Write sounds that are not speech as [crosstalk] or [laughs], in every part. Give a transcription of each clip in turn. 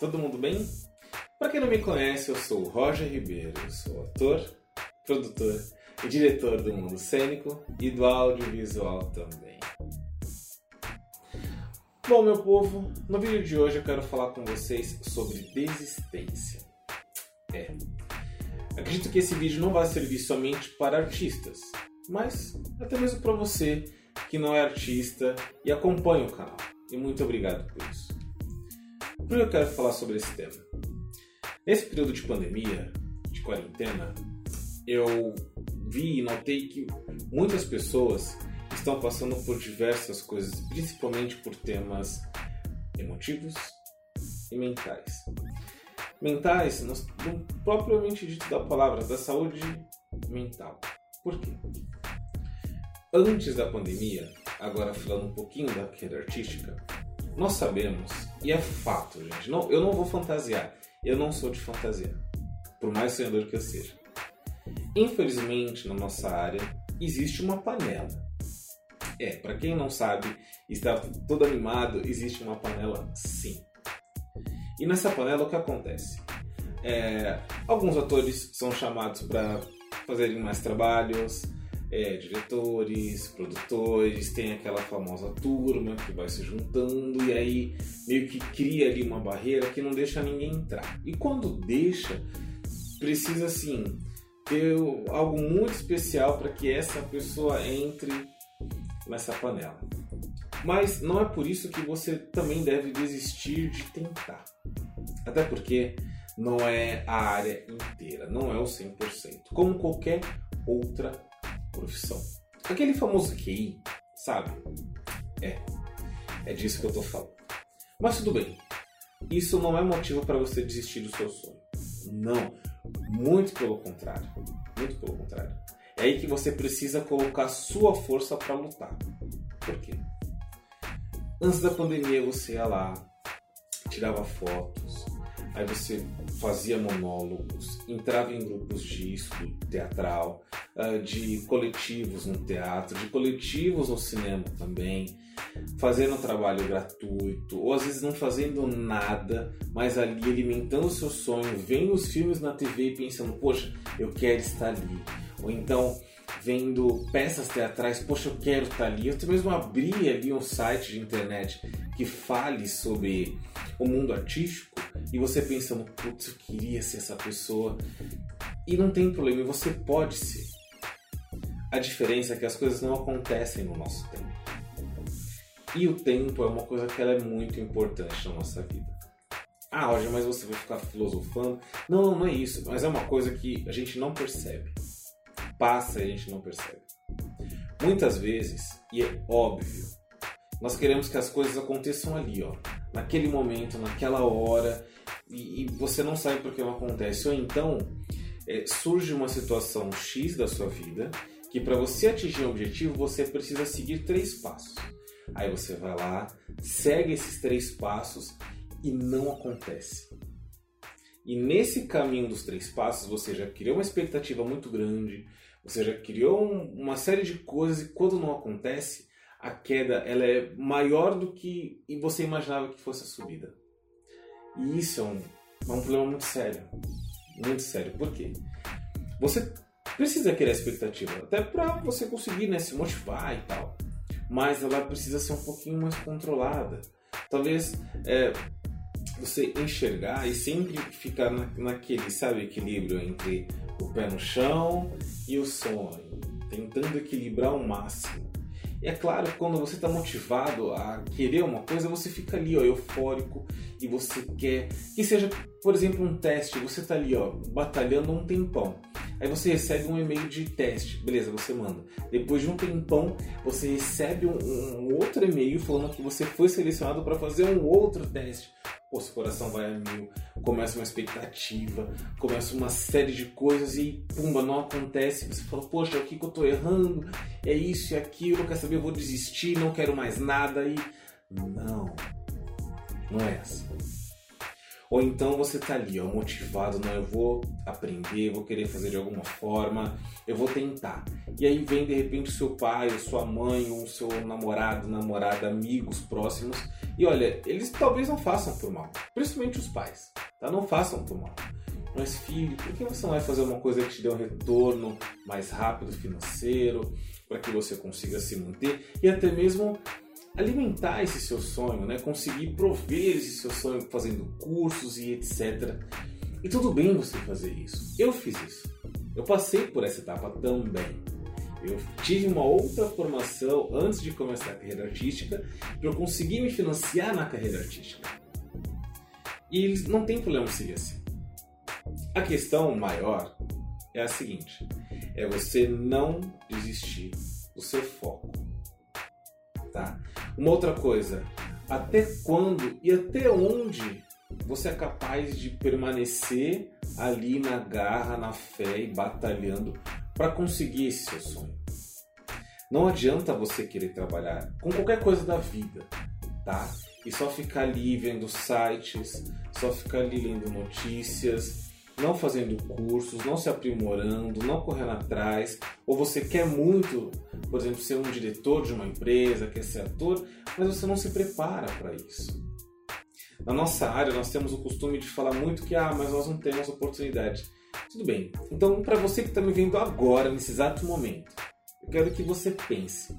todo mundo bem? Para quem não me conhece, eu sou o Roger Ribeiro, eu sou ator, produtor e diretor do mundo cênico e do audiovisual também. Bom, meu povo, no vídeo de hoje eu quero falar com vocês sobre desistência. É, acredito que esse vídeo não vai servir somente para artistas, mas até mesmo para você que não é artista e acompanha o canal. E muito obrigado por isso. Por que eu quero falar sobre esse tema? Nesse período de pandemia, de quarentena, eu vi e notei que muitas pessoas estão passando por diversas coisas, principalmente por temas emotivos e mentais. Mentais, propriamente dito da palavra, da saúde mental. Por quê? Antes da pandemia, agora falando um pouquinho da carreira artística, nós sabemos, e é fato, gente, não, eu não vou fantasiar, eu não sou de fantasia, por mais sonhador que eu seja. Infelizmente, na nossa área, existe uma panela. É, para quem não sabe, está todo animado, existe uma panela sim. E nessa panela o que acontece? É, alguns atores são chamados para fazerem mais trabalhos, é, diretores, produtores, tem aquela famosa turma que vai se juntando e aí meio que cria ali uma barreira que não deixa ninguém entrar. E quando deixa, precisa assim ter algo muito especial para que essa pessoa entre nessa panela. Mas não é por isso que você também deve desistir de tentar. Até porque não é a área inteira, não é o 100%, como qualquer outra profissão. Aquele famoso QI, sabe? É. É disso que eu tô falando. Mas tudo bem. Isso não é motivo para você desistir do seu sonho. Não. Muito pelo contrário. Muito pelo contrário. É aí que você precisa colocar sua força para lutar. Por quê? Antes da pandemia você ia lá, tirava fotos, aí você fazia monólogos, entrava em grupos de estudo teatral, ah, de coletivos no teatro, de coletivos no cinema também, fazendo trabalho gratuito, ou às vezes não fazendo nada, mas ali alimentando seu sonho, vendo os filmes na TV e pensando, poxa, eu quero estar ali. Ou então vendo peças teatrais, poxa, eu quero estar ali. Eu mesmo abri ali um site de internet que fale sobre o mundo artístico e você pensando, putz, eu queria ser essa pessoa. E não tem problema, você pode ser. A diferença é que as coisas não acontecem no nosso tempo. E o tempo é uma coisa que ela é muito importante na nossa vida. Ah, Roger, mas você vai ficar filosofando. Não, não é isso. Mas é uma coisa que a gente não percebe. Passa e a gente não percebe. Muitas vezes, e é óbvio, nós queremos que as coisas aconteçam ali, ó, naquele momento, naquela hora, e, e você não sabe por que não acontece. Ou então é, surge uma situação X da sua vida que para você atingir o objetivo você precisa seguir três passos. Aí você vai lá, segue esses três passos e não acontece. E nesse caminho dos três passos você já criou uma expectativa muito grande, você já criou um, uma série de coisas e quando não acontece, a queda ela é maior do que você imaginava que fosse a subida. E isso é um, é um problema muito sério. Muito sério. Por quê? Você precisa criar expectativa, até para você conseguir né, se motivar e tal. Mas ela precisa ser um pouquinho mais controlada. Talvez é, você enxergar e sempre ficar na, naquele, sabe, equilíbrio entre o pé no chão e o sonho, tentando equilibrar ao máximo. E é claro quando você está motivado a querer uma coisa, você fica ali, ó, eufórico e você quer que seja, por exemplo, um teste. Você está ali, ó, batalhando um tempão. Aí você recebe um e-mail de teste, beleza? Você manda. Depois de um tempão, você recebe um, um outro e-mail falando que você foi selecionado para fazer um outro teste. Pô, seu coração vai a mil, começa uma expectativa, começa uma série de coisas e pumba, não acontece. Você fala, poxa, o que, que eu tô errando? É isso e aquilo, quer saber? Eu vou desistir, não quero mais nada. E não, não é assim. Ou então você tá ali, ó, motivado, não, eu vou aprender, vou querer fazer de alguma forma, eu vou tentar. E aí vem de repente o seu pai, ou sua mãe, ou seu namorado, namorada, amigos próximos, e olha, eles talvez não façam por mal, principalmente os pais, tá? Não façam por mal. Mas filho, por que você não vai fazer uma coisa que te dê um retorno mais rápido financeiro, para que você consiga se manter e até mesmo alimentar esse seu sonho, né? conseguir prover esse seu sonho fazendo cursos e etc. E tudo bem você fazer isso. Eu fiz isso. Eu passei por essa etapa também. Eu tive uma outra formação antes de começar a carreira artística para eu conseguir me financiar na carreira artística. E não tem problema seguir assim. A questão maior é a seguinte: é você não desistir do seu foco. Tá? Uma outra coisa, até quando e até onde você é capaz de permanecer ali na garra, na fé e batalhando para conseguir esse seu sonho? Não adianta você querer trabalhar com qualquer coisa da vida, tá? E só ficar ali vendo sites, só ficar ali lendo notícias, não fazendo cursos, não se aprimorando, não correndo atrás, ou você quer muito, por exemplo, ser um diretor de uma empresa, quer ser ator, mas você não se prepara para isso. Na nossa área, nós temos o costume de falar muito que, ah, mas nós não temos oportunidade. Tudo bem. Então, para você que está me vendo agora, nesse exato momento, eu quero que você pense: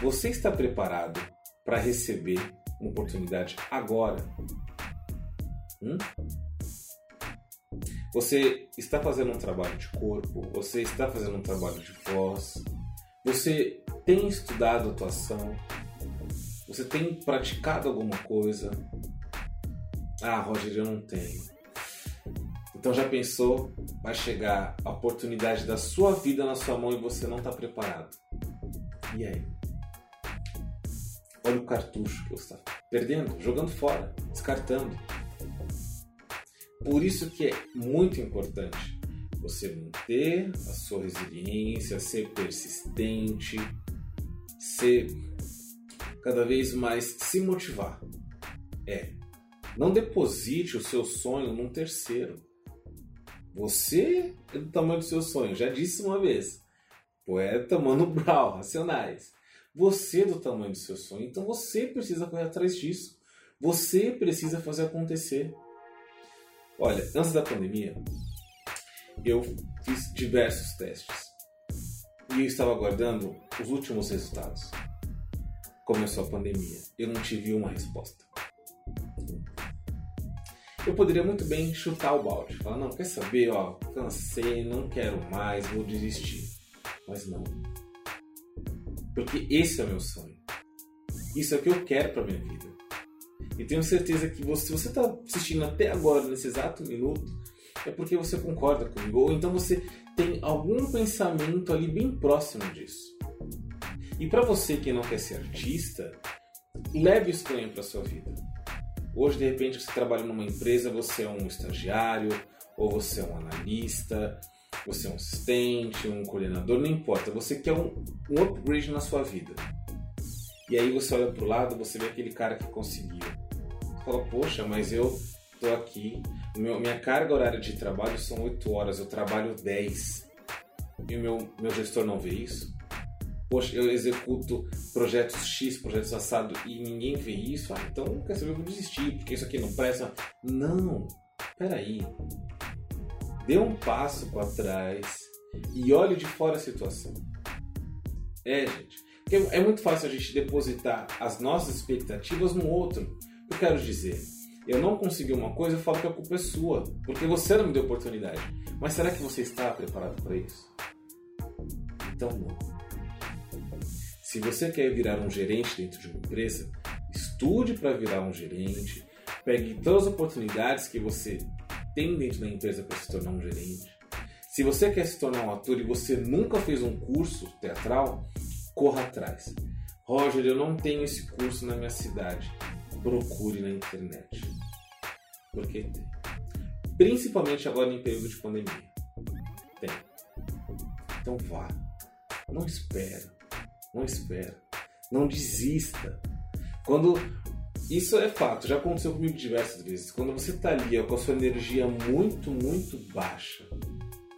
você está preparado para receber uma oportunidade agora? Hum? Você está fazendo um trabalho de corpo, você está fazendo um trabalho de voz, você tem estudado atuação, você tem praticado alguma coisa. Ah, Roger, eu não tenho. Então já pensou? Vai chegar a oportunidade da sua vida na sua mão e você não está preparado. E aí? Olha o cartucho que você está perdendo, jogando fora, descartando. Por isso que é muito importante você manter a sua resiliência, ser persistente, ser cada vez mais se motivar. É, não deposite o seu sonho num terceiro. Você é do tamanho do seu sonho, já disse uma vez. Poeta Mano [laughs] Brown, Racionais. Você é do tamanho do seu sonho, então você precisa correr atrás disso. Você precisa fazer acontecer. Olha, antes da pandemia, eu fiz diversos testes e eu estava aguardando os últimos resultados. Começou a pandemia, eu não tive uma resposta. Eu poderia muito bem chutar o balde, falar: não, quer saber, ó, cansei, não quero mais, vou desistir. Mas não. Porque esse é o meu sonho. Isso é o que eu quero para minha vida. E tenho certeza que você, se você está assistindo até agora, nesse exato minuto, é porque você concorda comigo. Ou então você tem algum pensamento ali bem próximo disso. E para você que não quer ser artista, leve isso também para sua vida. Hoje, de repente, você trabalha numa empresa, você é um estagiário, ou você é um analista, você é um assistente, um coordenador, não importa. Você quer um, um upgrade na sua vida. E aí você olha para o lado, você vê aquele cara que conseguiu fala, poxa, mas eu tô aqui, meu, minha carga horária de trabalho são 8 horas, eu trabalho 10 e o meu, meu gestor não vê isso? Poxa, eu executo projetos X, projetos assado e ninguém vê isso? Ah, então quer saber, eu vou desistir, porque isso aqui não presta. Não, peraí. Dê um passo para trás e olhe de fora a situação. É, gente. É muito fácil a gente depositar as nossas expectativas no outro eu quero dizer? Eu não consegui uma coisa, eu falo que a culpa é sua, porque você não me deu oportunidade. Mas será que você está preparado para isso? Então não. Se você quer virar um gerente dentro de uma empresa, estude para virar um gerente, pegue todas as oportunidades que você tem dentro da empresa para se tornar um gerente. Se você quer se tornar um ator e você nunca fez um curso teatral, corra atrás. Roger, eu não tenho esse curso na minha cidade procure na internet. Porque tem. Principalmente agora em período de pandemia. Tem. Então vá. Não espera. Não espera. Não desista. Quando isso é fato, já aconteceu comigo diversas vezes. Quando você está ali com a sua energia muito, muito baixa,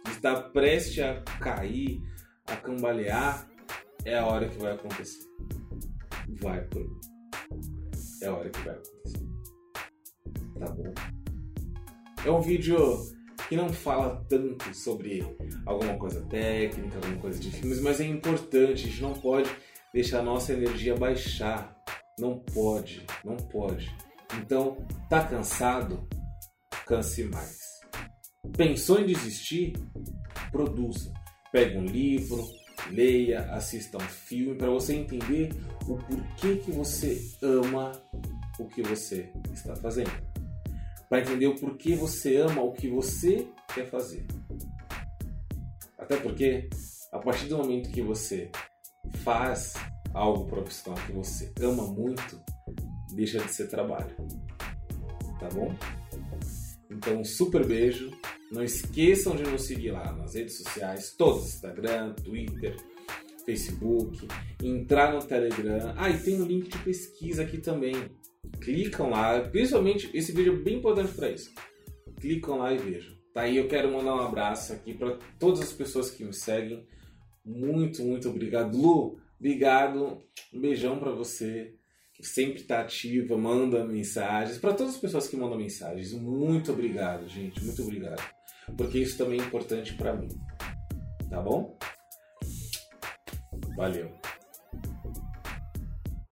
está prestes a cair, a cambalear, é a hora que vai acontecer. Vai por. É a hora que vai acontecer. Tá bom? É um vídeo que não fala tanto sobre alguma coisa técnica, alguma coisa de filmes, mas é importante, a gente não pode deixar a nossa energia baixar. Não pode, não pode. Então, tá cansado? Canse mais. Pensou em desistir? Produza. Pega um livro, leia, assista um filme para você entender o porquê que você ama o que você está fazendo para entender o porquê você ama o que você quer fazer. Até porque, a partir do momento que você faz algo profissional que você ama muito, deixa de ser trabalho. Tá bom? Então, um super beijo. Não esqueçam de nos seguir lá nas redes sociais, todos: Instagram, Twitter, Facebook, entrar no Telegram. Ah, e tem o um link de pesquisa aqui também clicam lá, principalmente esse vídeo é bem importante para isso. Clicam lá e vejam. Tá aí, eu quero mandar um abraço aqui para todas as pessoas que me seguem. Muito, muito obrigado. Lu, obrigado. Um beijão para você, que sempre tá ativa, manda mensagens. Para todas as pessoas que mandam mensagens, muito obrigado, gente. Muito obrigado. Porque isso também é importante para mim. Tá bom? Valeu.